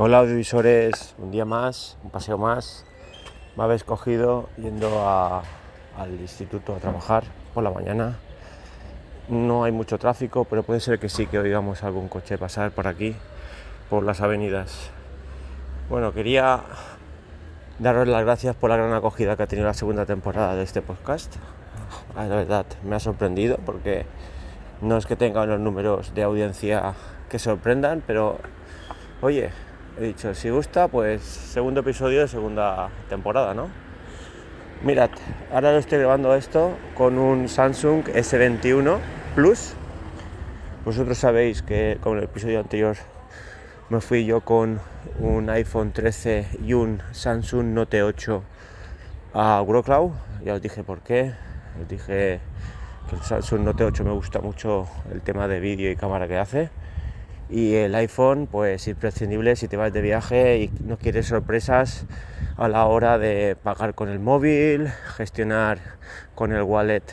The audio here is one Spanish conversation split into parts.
Hola audiovisuales, un día más, un paseo más. Me habéis cogido yendo al instituto a trabajar por la mañana. No hay mucho tráfico, pero puede ser que sí que oigamos algún coche pasar por aquí, por las avenidas. Bueno, quería daros las gracias por la gran acogida que ha tenido la segunda temporada de este podcast. La verdad, me ha sorprendido porque no es que tenga unos números de audiencia que sorprendan, pero oye, he dicho, si gusta, pues segundo episodio de segunda temporada, ¿no? Mirad, ahora lo estoy grabando esto con un Samsung S21 Plus. Vosotros sabéis que con el episodio anterior me fui yo con un iPhone 13 y un Samsung Note 8 a Wroclaw. Ya os dije por qué. Os dije que el Samsung Note 8 me gusta mucho el tema de vídeo y cámara que hace. Y el iPhone, pues imprescindible si te vas de viaje y no quieres sorpresas a la hora de pagar con el móvil, gestionar con el wallet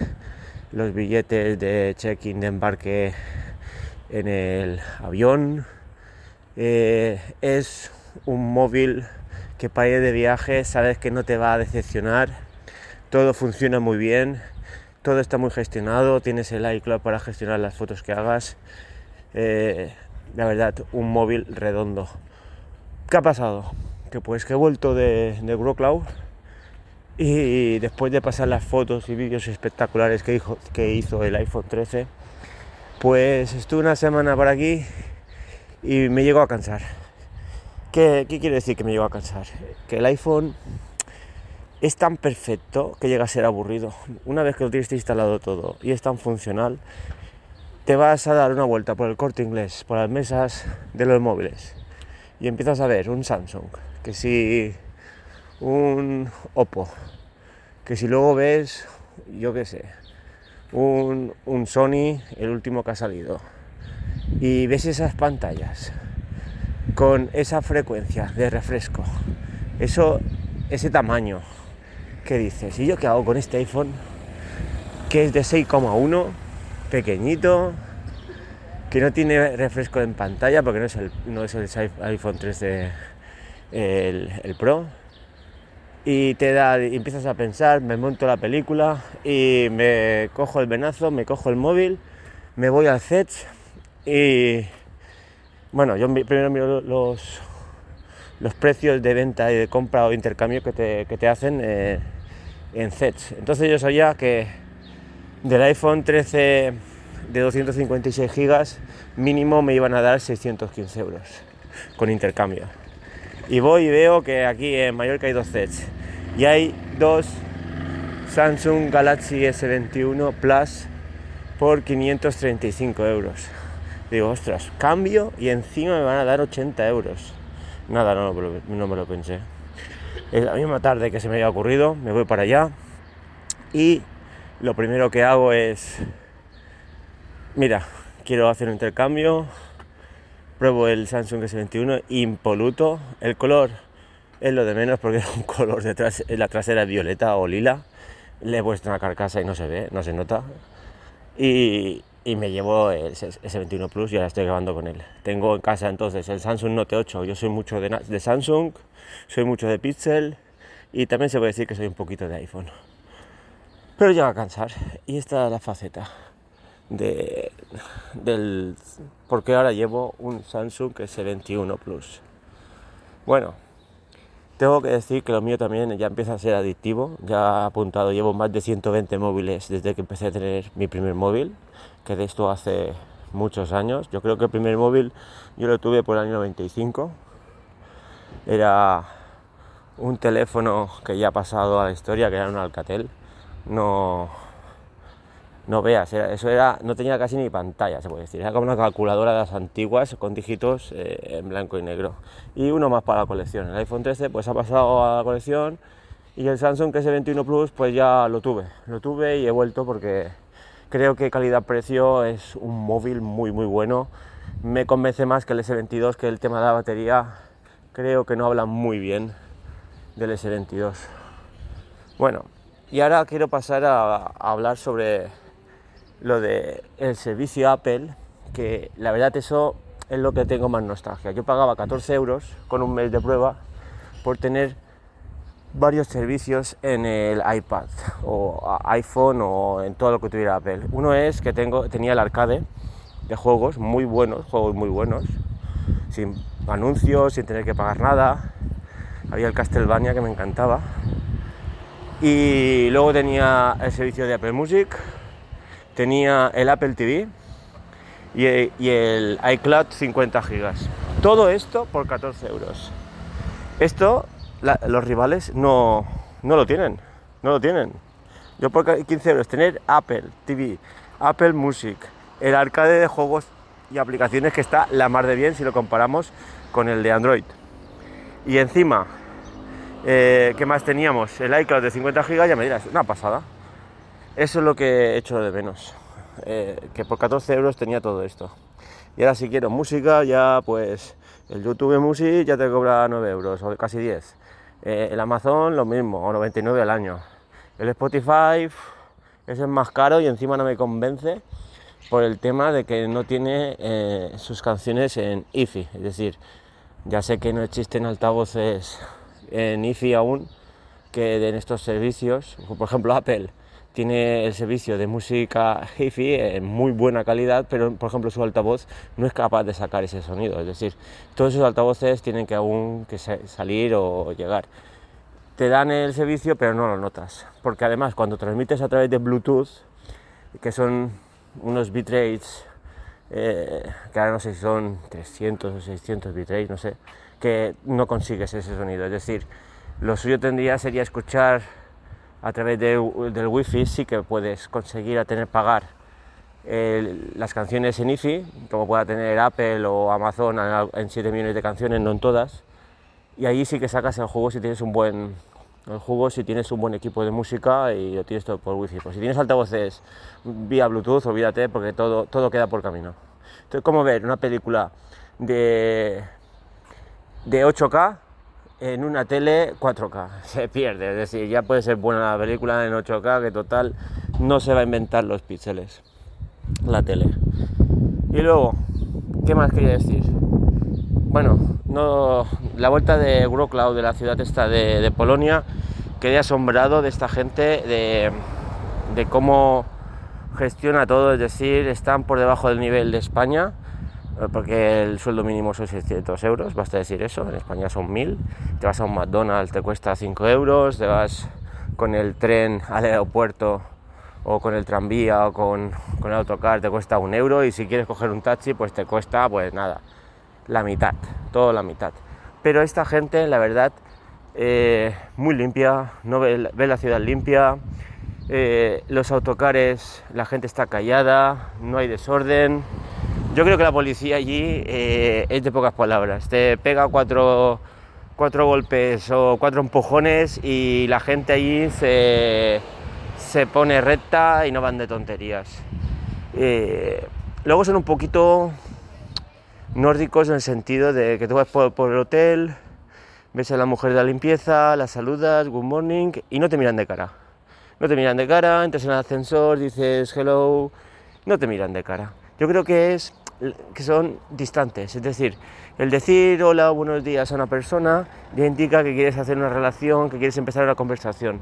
los billetes de check-in de embarque en el avión. Eh, es un móvil que para ir de viaje sabes que no te va a decepcionar. Todo funciona muy bien, todo está muy gestionado, tienes el iCloud para gestionar las fotos que hagas. Eh, la verdad, un móvil redondo. ¿Qué ha pasado? Que pues que he vuelto de, de Wroclaw y después de pasar las fotos y vídeos espectaculares que hizo, que hizo el iPhone 13, pues estuve una semana por aquí y me llegó a cansar. ¿Qué, qué quiere decir que me llegó a cansar? Que el iPhone es tan perfecto que llega a ser aburrido. Una vez que lo tienes instalado todo y es tan funcional, te vas a dar una vuelta por el corte inglés, por las mesas de los móviles y empiezas a ver un Samsung, que si un Oppo, que si luego ves, yo qué sé, un, un Sony, el último que ha salido, y ves esas pantallas con esa frecuencia de refresco, eso, ese tamaño, ¿qué dices? ¿Y yo qué hago con este iPhone que es de 6,1? Pequeñito, que no tiene refresco en pantalla porque no es el, el iPhone 13 el, el Pro. Y te da, empiezas a pensar, me monto la película y me cojo el venazo, me cojo el móvil, me voy al set y bueno, yo primero miro los, los precios de venta y de compra o intercambio que te, que te hacen eh, en sets. Entonces yo sabía que del iPhone 13 de 256 gigas mínimo me iban a dar 615 euros con intercambio. Y voy y veo que aquí en Mallorca hay dos sets y hay dos Samsung Galaxy S21 Plus por 535 euros. Digo, ostras, cambio y encima me van a dar 80 euros. Nada, no, no me lo pensé. Es la misma tarde que se me había ocurrido, me voy para allá y lo primero que hago es, mira, quiero hacer un intercambio, pruebo el Samsung S21 impoluto, el color es lo de menos porque es un color detrás, la trasera violeta o lila, le he puesto una carcasa y no se ve, no se nota, y, me llevo el S21 Plus y ahora estoy grabando con él. Tengo en casa entonces el Samsung Note 8, yo soy mucho de Samsung, soy mucho de Pixel y también se puede decir que soy un poquito de iPhone. Pero llega a cansar. Y esta es la faceta de, del... Porque ahora llevo un Samsung S21 Plus. Bueno, tengo que decir que lo mío también ya empieza a ser adictivo. Ya apuntado, llevo más de 120 móviles desde que empecé a tener mi primer móvil. Que de esto hace muchos años. Yo creo que el primer móvil yo lo tuve por el año 95. Era un teléfono que ya ha pasado a la historia, que era un Alcatel no no veas era- eso era no tenía casi ni pantalla se puede decir. Era como una calculadora de las antiguas con dígitos eh, en blanco y negro. Y uno más para la colección. El iPhone 13 pues ha pasado a la colección y el Samsung S21 Plus pues ya lo tuve. Lo tuve y he vuelto porque creo que calidad precio es un móvil muy muy bueno. Me convence más que el S22 que el tema de la batería. Creo que no habla muy bien del S22 bueno, y ahora quiero pasar a, hablar sobre lo de el servicio Apple, que la verdad eso es lo que tengo más nostalgia. Yo pagaba 14 euros con un mes de prueba por tener varios servicios en el iPad o iPhone o en todo lo que tuviera Apple. Uno es que tengo, tenía el arcade de juegos muy buenos, juegos muy buenos, sin anuncios, sin tener que pagar nada. Había el Castlevania que me encantaba. Y luego tenía el servicio de Apple Music, tenía el Apple TV y, el iCloud 50 gigas. Todo esto por 14 euros. Esto los rivales no, no lo tienen, no lo tienen. Yo por 15 euros tener Apple TV, Apple Music, el arcade de juegos y aplicaciones que está la mar de bien si lo comparamos con el de Android. Y encima, eh, ¿qué más teníamos? El iCloud de 50 GB, ya me dirás, una pasada. Eso es lo que he hecho de menos. Eh, que por 14 euros tenía todo esto. Y ahora si quiero música, ya pues el YouTube Music ya te cobra 9 euros o casi 10. Eh, el Amazon lo mismo, o 99 al año. El Spotify ese es más caro y encima no me convence por el tema de que no tiene sus canciones en IFI. Es decir, ya sé que no existen altavoces en IFI aún que en estos servicios, por ejemplo Apple tiene el servicio de música hi-fi en muy buena calidad, pero por ejemplo su altavoz no es capaz de sacar ese sonido. Es decir, todos esos altavoces tienen que aún que salir o llegar. Te dan el servicio, pero no lo notas, porque además cuando transmites a través de Bluetooth, que son unos bitrates, eh, que ahora no sé si son 300 o 600 bitrates, no sé, que no consigues ese sonido. Es decir, lo suyo tendría sería escuchar a través del wifi sí que puedes conseguir a tener pagar las canciones en IFI, como pueda tener Apple o Amazon en 7 millones de canciones, no en todas. Y ahí sí que sacas el juego si tienes un buen el juego si tienes un buen equipo de música y lo tienes todo por wifi. Pues si tienes altavoces vía Bluetooth, olvídate porque todo, todo queda por camino. Entonces, ¿cómo ver una película de, de 8K en una tele 4K. Se pierde, es decir, ya puede ser buena la película en 8K, que total no se va a inventar los píxeles, la tele. Y luego, ¿qué más quería decir? Bueno, no, la vuelta de Wrocław, de la ciudad esta de, Polonia, quedé asombrado de esta gente, de, de cómo gestiona todo, es decir, están por debajo del nivel de España porque el sueldo mínimo son 600 euros, basta decir eso, en España son 1000, te vas a un McDonald's, te cuesta 5 euros, te vas con el tren al aeropuerto o con el tranvía o con, con el autocar te cuesta un euro. Y si quieres coger un taxi pues te cuesta pues nada, la mitad, todo la mitad. Pero esta gente, la verdad, eh, muy limpia, no ve la ciudad limpia, eh, los autocares, la gente está callada, no hay desorden, yo creo que la policía allí eh, es de pocas palabras. Te pega cuatro, cuatro golpes o cuatro empujones y la gente allí se, pone recta y no van de tonterías. Eh, luego son un poquito nórdicos en el sentido de que tú vas por, por, el hotel, ves a la mujer de la limpieza, la saludas, good morning, y no te miran de cara. No te miran de cara, entras en el ascensor, dices hello, no te miran de cara. Yo creo que es que son distantes. Es decir, el decir hola, buenos días a una persona ya indica que quieres hacer una relación, que quieres empezar una conversación.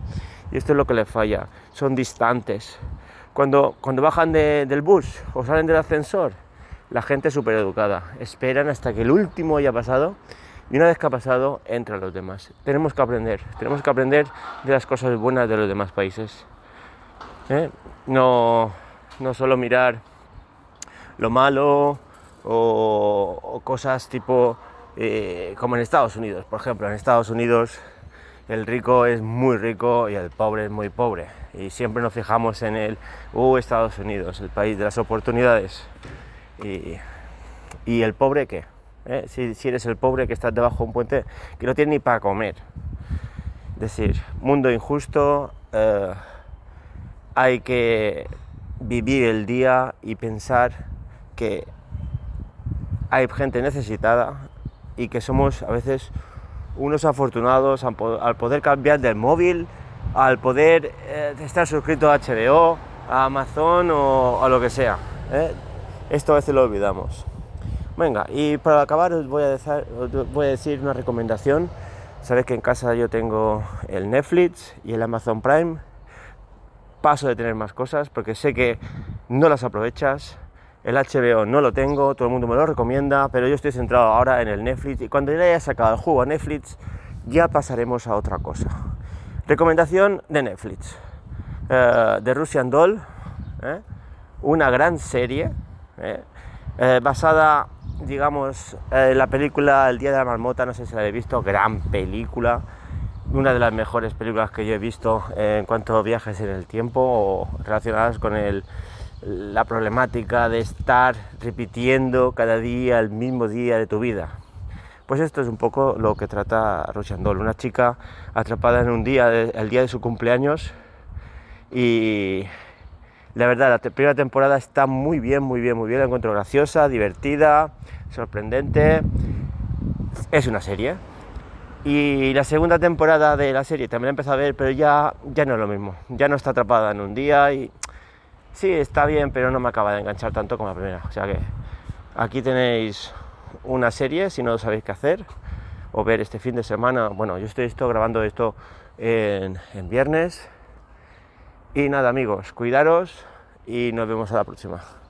Y esto es lo que les falla, son distantes. Cuando, cuando bajan del bus o salen del ascensor, la gente es súper educada. Esperan hasta que el último haya pasado y una vez que ha pasado, entran los demás. Tenemos que aprender, tenemos que aprender de las cosas buenas de los demás países. ¿eh? No, no solo mirar lo malo o, cosas tipo eh, como en Estados Unidos. Por ejemplo, en Estados Unidos el rico es muy rico y el pobre es muy pobre. Y siempre nos fijamos en el, uh, Estados Unidos, el país de las oportunidades. Y, y el pobre qué? ¿Eh? Si, si, eres el pobre que estás debajo de un puente que no tiene ni para comer. Es decir, mundo injusto, eh, hay que vivir el día y pensar que hay gente necesitada y que somos a veces unos afortunados al poder cambiar del móvil, al poder eh, estar suscrito a HBO, a Amazon o a lo que sea. ¿eh? Esto a veces lo olvidamos. Venga, y para acabar os voy a, voy a decir una recomendación. Sabéis que en casa yo tengo el Netflix y el Amazon Prime. Paso de tener más cosas porque sé que no las aprovechas. El HBO no lo tengo, todo el mundo me lo recomienda, pero yo estoy centrado ahora en el Netflix y cuando ya haya sacado el juego a Netflix ya pasaremos a otra cosa. Recomendación de Netflix, eh, de Russian Doll, ¿eh? una gran serie eh, basada digamos, eh, la película El Día de la Marmota, no sé si la habéis visto, gran película, una de las mejores películas que yo he visto en cuanto a viajes en el tiempo o relacionadas con el, la problemática de estar repitiendo cada día el mismo día de tu vida. Pues esto es un poco lo que trata Russian Doll, una chica atrapada en un día, el día de su cumpleaños y la verdad, la primera temporada está muy bien, muy bien, muy bien. La encuentro graciosa, divertida, sorprendente. Es una serie. Y la segunda temporada de la serie también la empecé a ver, pero ya, ya no es lo mismo. Ya no está atrapada en un día y sí, está bien, pero no me acaba de enganchar tanto como la primera. O sea que aquí tenéis una serie, si no sabéis qué hacer, o ver este fin de semana. Bueno, yo estoy grabando esto en, en viernes y nada amigos, cuidaros y nos vemos a la próxima.